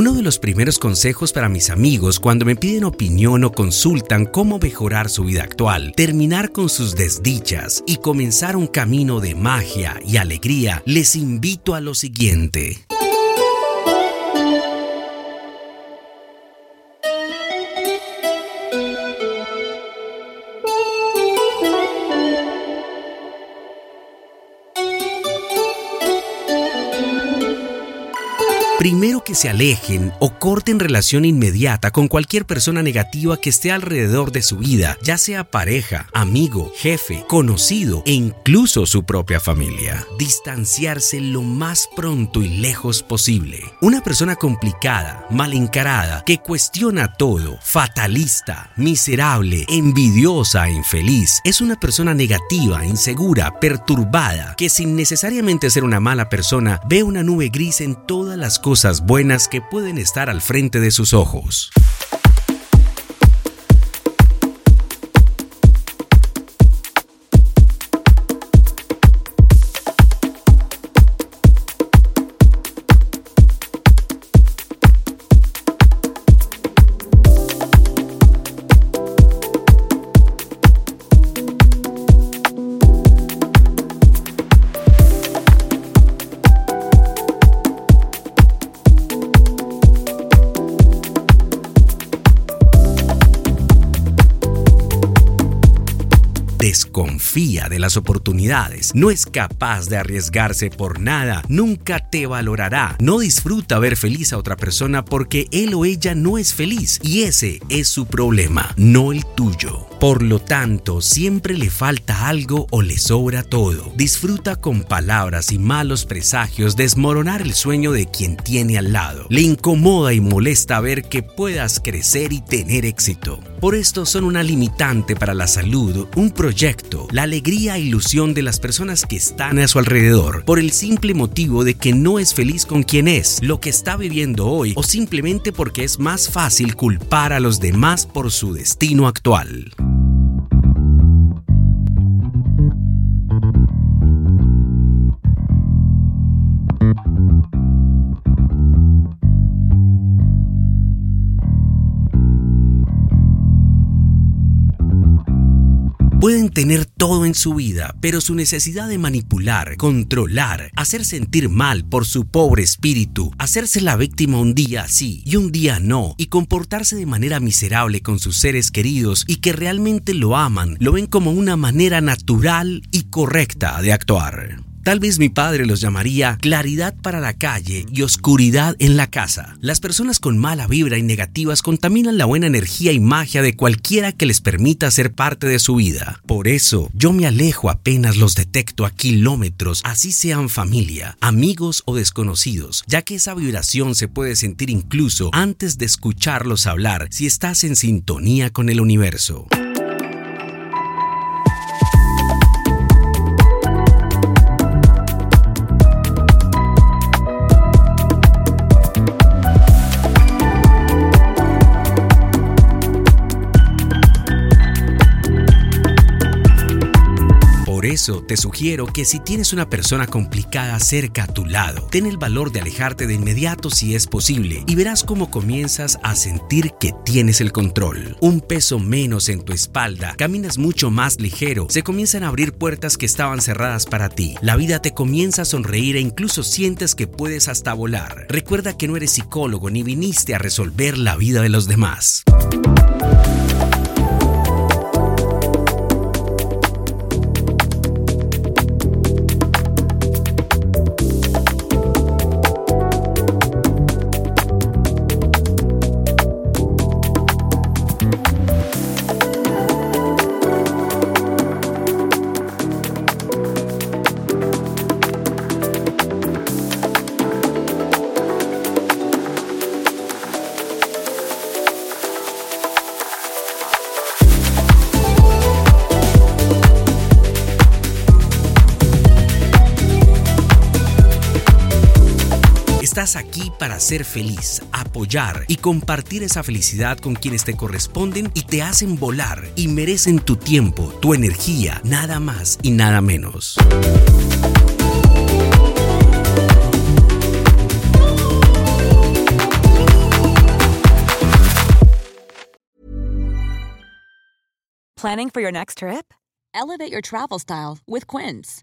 Uno de los primeros consejos para mis amigos cuando me piden opinión o consultan cómo mejorar su vida actual, terminar con sus desdichas y comenzar un camino de magia y alegría, les invito a lo siguiente. Primero que se alejen o corten relación inmediata con cualquier persona negativa que esté alrededor de su vida, ya sea pareja, amigo, jefe, conocido e incluso su propia familia. Distanciarse lo más pronto y lejos posible. Una persona complicada, mal encarada, que cuestiona todo, fatalista, miserable, envidiosa e infeliz, es una persona negativa, insegura, perturbada, que sin necesariamente ser una mala persona, ve una nube gris en todas las cosas cosas buenas que pueden estar al frente de sus ojos. les desconfía de las oportunidades, no es capaz de arriesgarse por nada, nunca te valorará, no disfruta ver feliz a otra persona porque él o ella no es feliz y ese es su problema, no el tuyo. Por lo tanto, siempre le falta algo o le sobra todo. Disfruta con palabras y malos presagios desmoronar el sueño de quien tiene al lado. Le incomoda y molesta ver que puedas crecer y tener éxito. Por esto son una limitante para la salud, un proyecto, la alegría e ilusión de las personas que están a su alrededor, por el simple motivo de que no es feliz con quien es, lo que está viviendo hoy, o simplemente porque es más fácil culpar a los demás por su destino actual. Pueden tener todo en su vida, pero su necesidad de manipular, controlar, hacer sentir mal por su pobre espíritu, hacerse la víctima un día sí y un día no, y comportarse de manera miserable con sus seres queridos y que realmente lo aman, lo ven como una manera natural y correcta de actuar. Tal vez mi padre los llamaría claridad para la calle y oscuridad en la casa. Las personas con mala vibra y negativas contaminan la buena energía y magia de cualquiera que les permita ser parte de su vida. Por eso, yo me alejo apenas los detecto a kilómetros, así sean familia, amigos o desconocidos, ya que esa vibración se puede sentir incluso antes de escucharlos hablar si estás en sintonía con el universo. Eso te sugiero que si tienes una persona complicada cerca a tu lado, ten el valor de alejarte de inmediato si es posible y verás cómo comienzas a sentir que tienes el control. Un peso menos en tu espalda, caminas mucho más ligero, se comienzan a abrir puertas que estaban cerradas para ti. La vida te comienza a sonreír e incluso sientes que puedes hasta volar. Recuerda que no eres psicólogo ni viniste a resolver la vida de los demás. Aquí para ser feliz, apoyar y compartir esa felicidad con quienes te corresponden y te hacen volar y merecen tu tiempo, tu energía, nada más y nada menos. Planning for your next trip? Elevate your travel style with Quince.